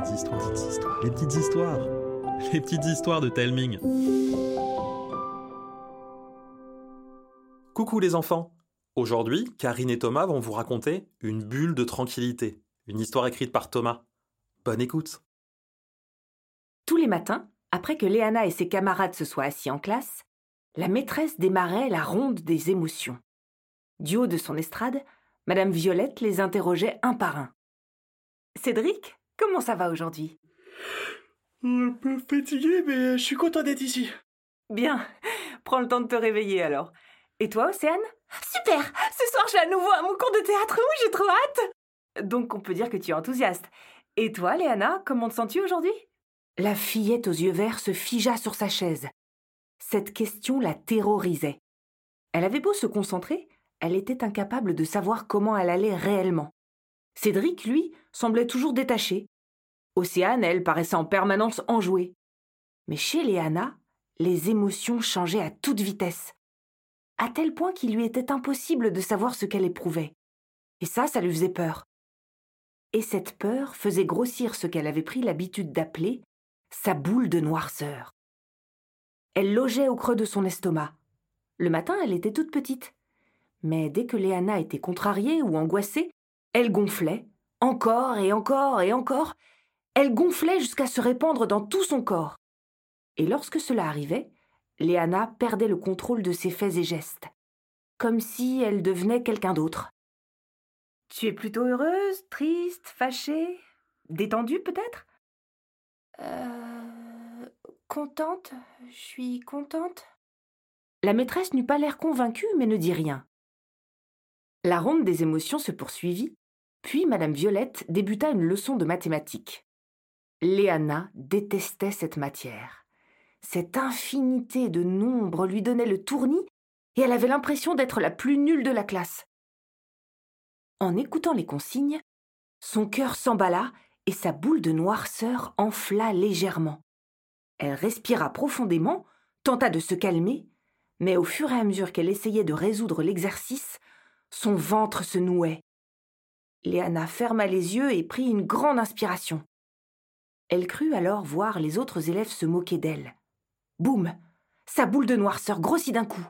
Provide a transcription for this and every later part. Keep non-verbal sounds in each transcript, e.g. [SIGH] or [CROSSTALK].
petites histoires, les petites histoires, [LAUGHS] les petites histoires de Telming. Coucou les enfants Aujourd'hui, Karine et Thomas vont vous raconter une bulle de tranquillité, une histoire écrite par Thomas. Bonne écoute Tous les matins, après que Léana et ses camarades se soient assis en classe, la maîtresse démarrait la ronde des émotions. Du haut de son estrade, Madame Violette les interrogeait un par un. Cédric, comment ça va aujourd'hui? Un peu fatigué, mais je suis content d'être ici. Bien, prends le temps de te réveiller alors. Et toi, Océane? Super Ce soir, j'ai à nouveau à mon cours de théâtre, oui, j'ai trop hâte Donc, on peut dire que tu es enthousiaste. Et toi, Léana, comment te sens-tu aujourd'hui? La fillette aux yeux verts se figea sur sa chaise. Cette question la terrorisait. Elle avait beau se concentrer, elle était incapable de savoir comment elle allait réellement. Cédric, lui, semblait toujours détaché. Océane, elle, paraissait en permanence enjouée. Mais chez Léana, les émotions changeaient à toute vitesse, à tel point qu'il lui était impossible de savoir ce qu'elle éprouvait. Et ça, ça lui faisait peur. Et cette peur faisait grossir ce qu'elle avait pris l'habitude d'appeler sa boule de noirceur. Elle logeait au creux de son estomac. Le matin, elle était toute petite. Mais dès que Léana était contrariée ou angoissée, elle gonflait, encore et encore et encore. Elle gonflait jusqu'à se répandre dans tout son corps. Et lorsque cela arrivait, Léana perdait le contrôle de ses faits et gestes, comme si elle devenait quelqu'un d'autre. Tu es plutôt heureuse, triste, fâchée, détendue peut-être? Euh. Contente Je suis contente La maîtresse n'eut pas l'air convaincue, mais ne dit rien. La ronde des émotions se poursuivit, puis Madame Violette débuta une leçon de mathématiques. Léana détestait cette matière. Cette infinité de nombres lui donnait le tournis et elle avait l'impression d'être la plus nulle de la classe. En écoutant les consignes, son cœur s'emballa et sa boule de noirceur enfla légèrement. Elle respira profondément, tenta de se calmer, mais au fur et à mesure qu'elle essayait de résoudre l'exercice, son ventre se nouait. Léana ferma les yeux et prit une grande inspiration. Elle crut alors voir les autres élèves se moquer d'elle. Boum Sa boule de noirceur grossit d'un coup.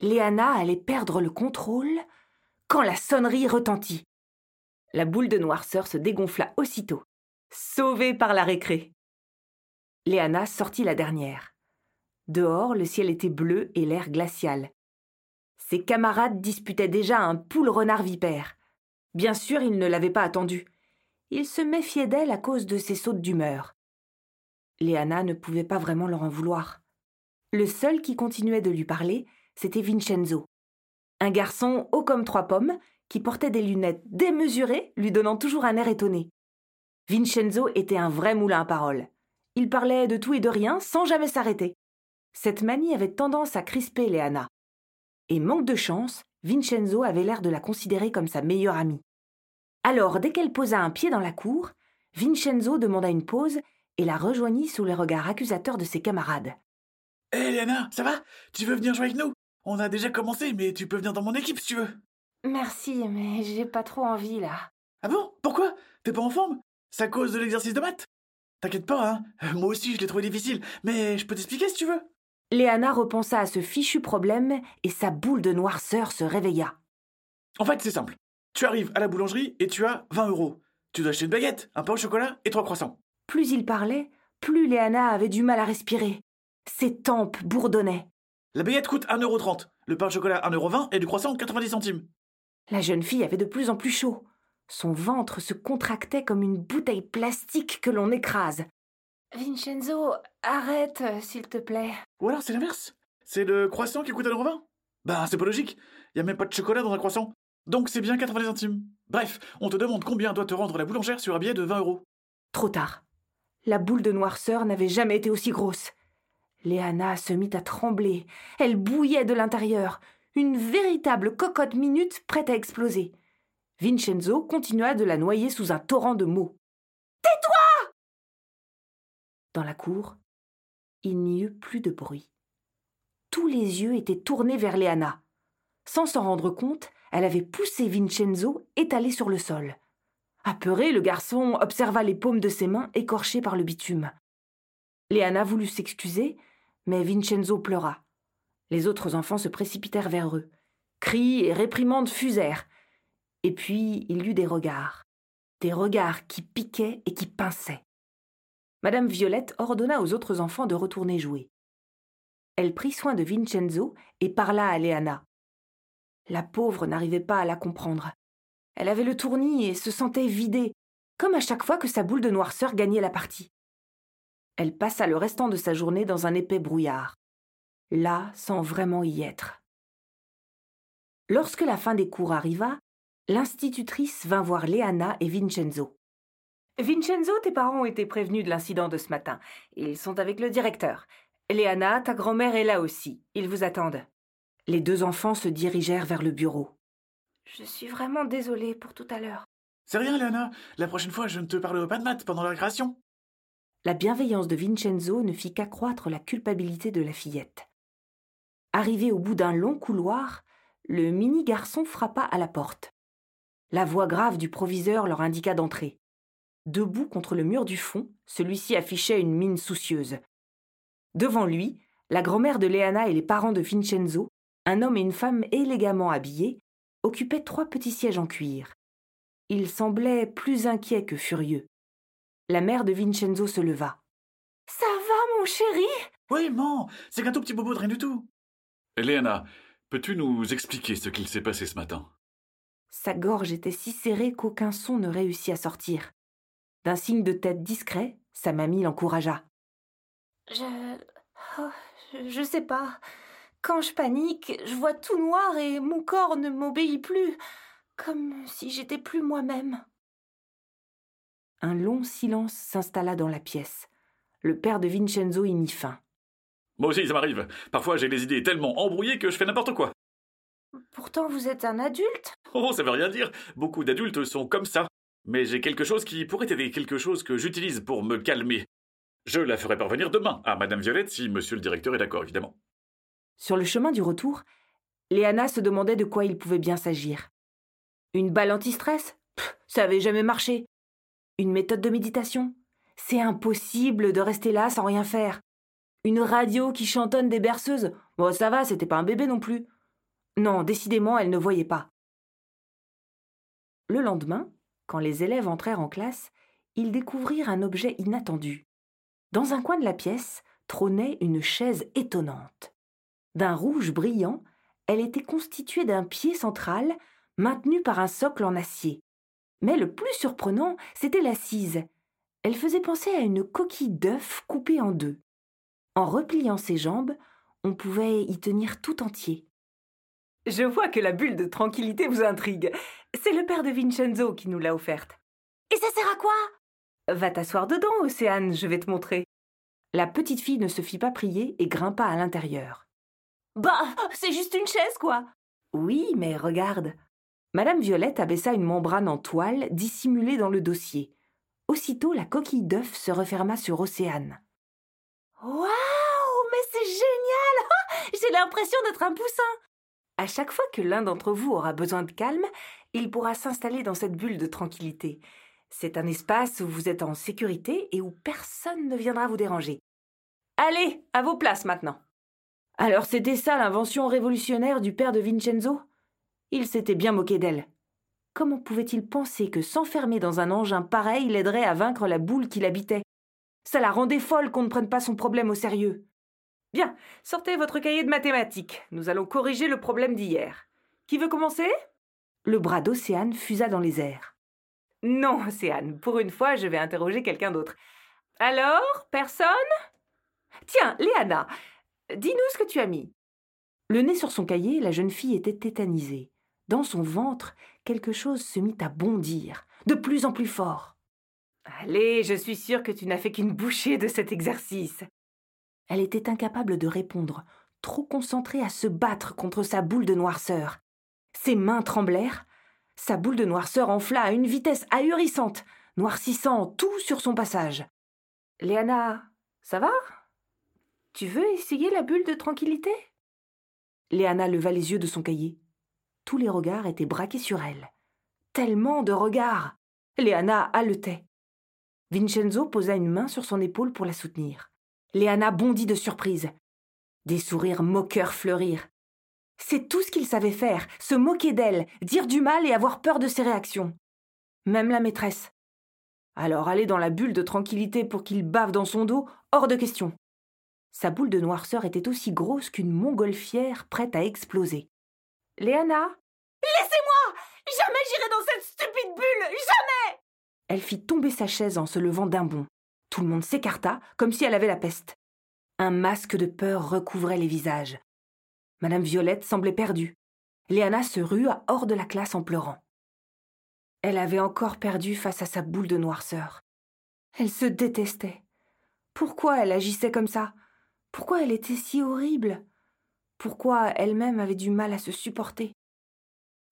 Léana allait perdre le contrôle quand la sonnerie retentit. La boule de noirceur se dégonfla aussitôt, sauvée par la récré. Léana sortit la dernière. Dehors, le ciel était bleu et l'air glacial. Ses camarades disputaient déjà un poule renard vipère. Bien sûr, ils ne l'avaient pas attendue. Ils se méfiaient d'elle à cause de ses sautes d'humeur. Léana ne pouvait pas vraiment leur en vouloir. Le seul qui continuait de lui parler, c'était Vincenzo. Un garçon haut comme trois pommes, qui portait des lunettes démesurées, lui donnant toujours un air étonné. Vincenzo était un vrai moulin à paroles. Il parlait de tout et de rien sans jamais s'arrêter. Cette manie avait tendance à crisper Léana. Et manque de chance, Vincenzo avait l'air de la considérer comme sa meilleure amie. Alors, dès qu'elle posa un pied dans la cour, Vincenzo demanda une pause et la rejoignit sous les regards accusateurs de ses camarades. Hé, hey, Léana, ça va? Tu veux venir jouer avec nous? On a déjà commencé, mais tu peux venir dans mon équipe si tu veux. Merci, mais j'ai pas trop envie là. Ah bon? Pourquoi? T'es pas en forme? C'est à cause de l'exercice de maths? T'inquiète pas, hein Moi aussi, je l'ai trouvé difficile, mais je peux t'expliquer si tu veux. Léana repensa à ce fichu problème et sa boule de noirceur se réveilla. En fait, c'est simple. Tu arrives à la boulangerie et tu as 20 euros. Tu dois acheter une baguette, un pain au chocolat et trois croissants. Plus il parlait, plus Léana avait du mal à respirer. Ses tempes bourdonnaient. La baguette coûte 1,30€, le pain au chocolat 1,20€ et du croissant 90 centimes. La jeune fille avait de plus en plus chaud. Son ventre se contractait comme une bouteille plastique que l'on écrase. Vincenzo, arrête, s'il te plaît. Ou alors c'est l'inverse. C'est le croissant qui coûte 1,20€. Bah, c'est pas logique. Y a même pas de chocolat dans un croissant. Donc c'est bien 90 centimes. Bref, on te demande combien doit te rendre la boulangère sur un billet de 20 euros. Trop tard. La boule de noirceur n'avait jamais été aussi grosse. Léana se mit à trembler. Elle bouillait de l'intérieur. Une véritable cocotte minute prête à exploser. Vincenzo continua de la noyer sous un torrent de mots. Tais-toi Dans la cour, il n'y eut plus de bruit. Tous les yeux étaient tournés vers Léana. Sans s'en rendre compte, elle avait poussé Vincenzo étalé sur le sol. Apeuré, le garçon observa les paumes de ses mains écorchées par le bitume. Léana voulut s'excuser, mais Vincenzo pleura. Les autres enfants se précipitèrent vers eux. Cris et réprimandes fusèrent. Et puis il y eut des regards. Des regards qui piquaient et qui pinçaient. Madame Violette ordonna aux autres enfants de retourner jouer. Elle prit soin de Vincenzo et parla à Léana. La pauvre n'arrivait pas à la comprendre. Elle avait le tournis et se sentait vidée, comme à chaque fois que sa boule de noirceur gagnait la partie. Elle passa le restant de sa journée dans un épais brouillard, là sans vraiment y être. Lorsque la fin des cours arriva, l'institutrice vint voir Léana et Vincenzo. Vincenzo, tes parents ont été prévenus de l'incident de ce matin. Ils sont avec le directeur. Léana, ta grand-mère est là aussi. Ils vous attendent. Les deux enfants se dirigèrent vers le bureau. Je suis vraiment désolée pour tout à l'heure. C'est rien, Léana. La prochaine fois, je ne te parlerai pas de maths pendant la récréation. La bienveillance de Vincenzo ne fit qu'accroître la culpabilité de la fillette. Arrivé au bout d'un long couloir, le mini garçon frappa à la porte. La voix grave du proviseur leur indiqua d'entrer. Debout contre le mur du fond, celui-ci affichait une mine soucieuse. Devant lui, la grand-mère de Léana et les parents de Vincenzo un homme et une femme élégamment habillés occupaient trois petits sièges en cuir. Ils semblaient plus inquiets que furieux. La mère de Vincenzo se leva. Ça va, mon chéri? Oui, maman, c'est qu'un tout petit bobo de rien du tout. Léana, peux-tu nous expliquer ce qu'il s'est passé ce matin? Sa gorge était si serrée qu'aucun son ne réussit à sortir. D'un signe de tête discret, sa mamie l'encouragea. Je. Oh, je, je sais pas. Quand je panique, je vois tout noir et mon corps ne m'obéit plus, comme si j'étais plus moi-même. Un long silence s'installa dans la pièce. Le père de Vincenzo y mit fin. Moi aussi, ça m'arrive. Parfois, j'ai les idées tellement embrouillées que je fais n'importe quoi. Pourtant, vous êtes un adulte. Oh, ça veut rien dire. Beaucoup d'adultes sont comme ça. Mais j'ai quelque chose qui pourrait aider, quelque chose que j'utilise pour me calmer. Je la ferai parvenir demain à Madame Violette si Monsieur le directeur est d'accord, évidemment. Sur le chemin du retour, Léana se demandait de quoi il pouvait bien s'agir. Une balle anti-stress? Ça avait jamais marché. Une méthode de méditation? C'est impossible de rester là sans rien faire. Une radio qui chantonne des berceuses? Bon, ça va, c'était pas un bébé non plus. Non, décidément, elle ne voyait pas. Le lendemain, quand les élèves entrèrent en classe, ils découvrirent un objet inattendu. Dans un coin de la pièce trônait une chaise étonnante. D'un rouge brillant, elle était constituée d'un pied central maintenu par un socle en acier. Mais le plus surprenant, c'était l'assise. Elle faisait penser à une coquille d'œuf coupée en deux. En repliant ses jambes, on pouvait y tenir tout entier. Je vois que la bulle de tranquillité vous intrigue. C'est le père de Vincenzo qui nous l'a offerte. Et ça sert à quoi? Va t'asseoir dedans, Océane, je vais te montrer. La petite fille ne se fit pas prier et grimpa à l'intérieur. Bah, c'est juste une chaise, quoi. Oui, mais regarde. Madame Violette abaissa une membrane en toile dissimulée dans le dossier. Aussitôt, la coquille d'œuf se referma sur Océane. Waouh, mais c'est génial [LAUGHS] J'ai l'impression d'être un poussin. À chaque fois que l'un d'entre vous aura besoin de calme, il pourra s'installer dans cette bulle de tranquillité. C'est un espace où vous êtes en sécurité et où personne ne viendra vous déranger. Allez, à vos places maintenant. Alors c'était ça l'invention révolutionnaire du père de Vincenzo? Il s'était bien moqué d'elle. Comment pouvait-il penser que s'enfermer dans un engin pareil l'aiderait à vaincre la boule qui l'habitait Ça la rendait folle qu'on ne prenne pas son problème au sérieux. Bien, sortez votre cahier de mathématiques. Nous allons corriger le problème d'hier. Qui veut commencer? Le bras d'Océane fusa dans les airs. Non, Océane, pour une fois, je vais interroger quelqu'un d'autre. Alors, personne? Tiens, Léana, Dis-nous ce que tu as mis. Le nez sur son cahier, la jeune fille était tétanisée. Dans son ventre, quelque chose se mit à bondir, de plus en plus fort. Allez, je suis sûre que tu n'as fait qu'une bouchée de cet exercice. Elle était incapable de répondre, trop concentrée à se battre contre sa boule de noirceur. Ses mains tremblèrent. Sa boule de noirceur enfla à une vitesse ahurissante, noircissant tout sur son passage. Léana, ça va? Tu veux essayer la bulle de tranquillité? Léana leva les yeux de son cahier. Tous les regards étaient braqués sur elle. Tellement de regards Léana haletait. Vincenzo posa une main sur son épaule pour la soutenir. Léana bondit de surprise. Des sourires moqueurs fleurirent. C'est tout ce qu'il savait faire, se moquer d'elle, dire du mal et avoir peur de ses réactions. Même la maîtresse. Alors aller dans la bulle de tranquillité pour qu'il bave dans son dos, hors de question. Sa boule de noirceur était aussi grosse qu'une montgolfière prête à exploser. Léana? Laissez-moi Jamais j'irai dans cette stupide bulle Jamais Elle fit tomber sa chaise en se levant d'un bond. Tout le monde s'écarta, comme si elle avait la peste. Un masque de peur recouvrait les visages. Madame Violette semblait perdue. Léana se rua hors de la classe en pleurant. Elle avait encore perdu face à sa boule de noirceur. Elle se détestait. Pourquoi elle agissait comme ça? Pourquoi elle était si horrible? Pourquoi elle-même avait du mal à se supporter?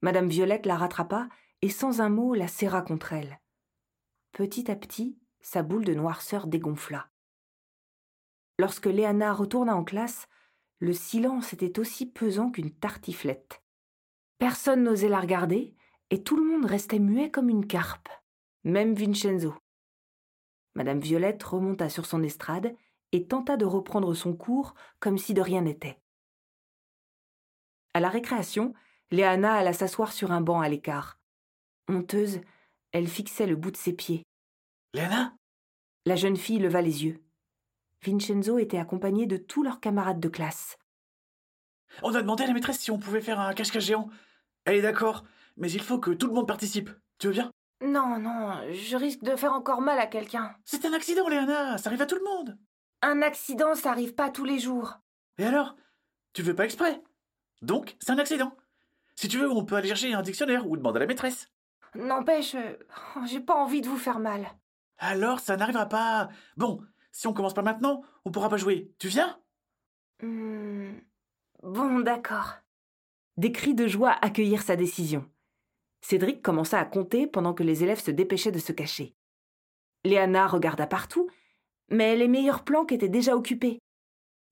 Madame Violette la rattrapa et sans un mot la serra contre elle. Petit à petit, sa boule de noirceur dégonfla. Lorsque Léana retourna en classe, le silence était aussi pesant qu'une tartiflette. Personne n'osait la regarder, et tout le monde restait muet comme une carpe, même Vincenzo. Madame Violette remonta sur son estrade et tenta de reprendre son cours comme si de rien n'était. À la récréation, Léana alla s'asseoir sur un banc à l'écart. Honteuse, elle fixait le bout de ses pieds. Léana La jeune fille leva les yeux. Vincenzo était accompagné de tous leurs camarades de classe. On a demandé à la maîtresse si on pouvait faire un cache-cache géant. Elle est d'accord, mais il faut que tout le monde participe. Tu veux bien? Non, non, je risque de faire encore mal à quelqu'un. C'est un accident, Léana, ça arrive à tout le monde. Un accident, ça arrive pas tous les jours. Et alors? Tu veux pas exprès? Donc, c'est un accident. Si tu veux, on peut aller chercher un dictionnaire ou demander à la maîtresse. N'empêche, euh, j'ai pas envie de vous faire mal. Alors, ça n'arrivera pas. Bon, si on commence pas maintenant, on pourra pas jouer. Tu viens? Hmm, Bon, d'accord. Des cris de joie accueillirent sa décision. Cédric commença à compter pendant que les élèves se dépêchaient de se cacher. Léana regarda partout, mais les meilleures planques étaient déjà occupées.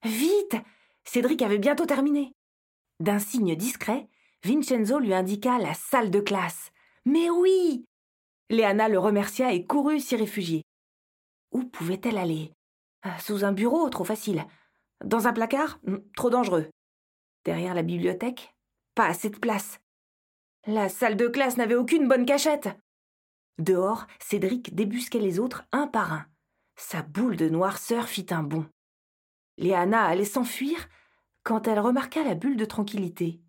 Vite Cédric avait bientôt terminé. D'un signe discret, Vincenzo lui indiqua la salle de classe. Mais oui Léana le remercia et courut s'y réfugier. Où pouvait-elle aller? Ah, Sous un bureau, trop facile. Dans un placard? Hmm, Trop dangereux. Derrière la bibliothèque? Pas assez de place. La salle de classe n'avait aucune bonne cachette. Dehors, Cédric débusquait les autres un par un. Sa boule de noirceur fit un bond. Léana allait s'enfuir quand elle remarqua la bulle de tranquillité,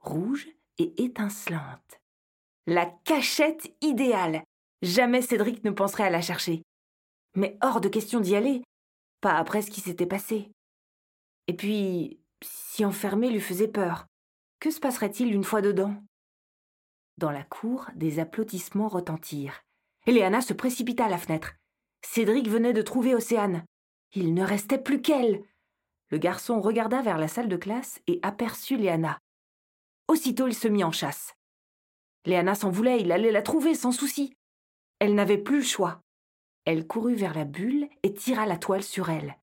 rouge et étincelante. La cachette idéale. Jamais Cédric ne penserait à la chercher. Mais hors de question d'y aller, pas après ce qui s'était passé. Et puis, si enfermer lui faisait peur, que se passerait-il une fois dedans? Dans la cour, des applaudissements retentirent. Léana se précipita à la fenêtre. Cédric venait de trouver Océane. Il ne restait plus qu'elle. Le garçon regarda vers la salle de classe et aperçut Léana. Aussitôt il se mit en chasse. Léana s'en voulait, il allait la trouver sans souci. Elle n'avait plus le choix. Elle courut vers la bulle et tira la toile sur elle.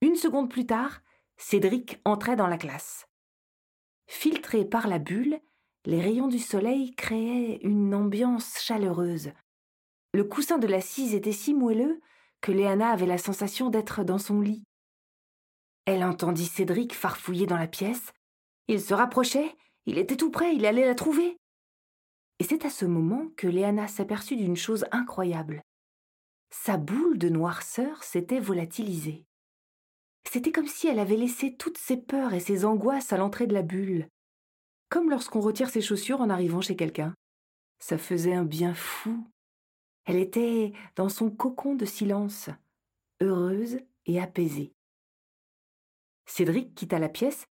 Une seconde plus tard, Cédric entrait dans la classe. Filtrés par la bulle, les rayons du soleil créaient une ambiance chaleureuse. Le coussin de l'assise était si moelleux que Léana avait la sensation d'être dans son lit. Elle entendit Cédric farfouiller dans la pièce. Il se rapprochait, il était tout près, il allait la trouver. Et c'est à ce moment que Léana s'aperçut d'une chose incroyable. Sa boule de noirceur s'était volatilisée. C'était comme si elle avait laissé toutes ses peurs et ses angoisses à l'entrée de la bulle. Comme lorsqu'on retire ses chaussures en arrivant chez quelqu'un. Ça faisait un bien fou. Elle était dans son cocon de silence, heureuse et apaisée. Cédric quitta la pièce,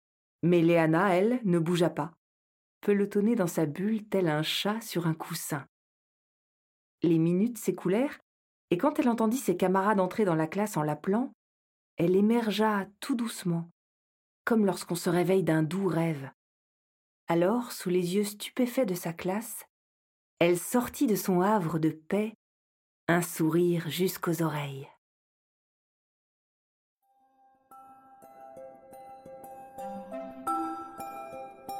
mais Léana, elle, ne bougea pas, pelotonnée dans sa bulle tel un chat sur un coussin. Les minutes s'écoulèrent, et quand elle entendit ses camarades entrer dans la classe en l'appelant, elle émergea tout doucement, comme lorsqu'on se réveille d'un doux rêve. Alors, sous les yeux stupéfaits de sa classe, elle sortit de son havre de paix, un sourire jusqu'aux oreilles.